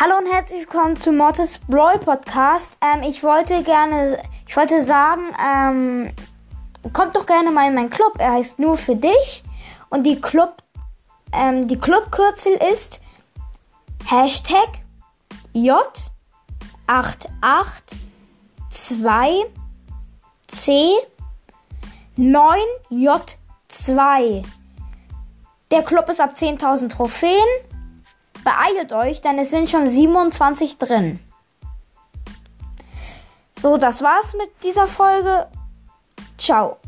Hallo und herzlich willkommen zu Mortis Brawl Podcast. Ähm, ich wollte gerne, ich wollte sagen, ähm, kommt doch gerne mal in meinen Club. Er heißt nur für dich und die Club, ähm, die Clubkürzel ist Hashtag J882C 9J2. Der Club ist ab 10.000 Trophäen. Beeilt euch, denn es sind schon 27 drin. So, das war's mit dieser Folge. Ciao.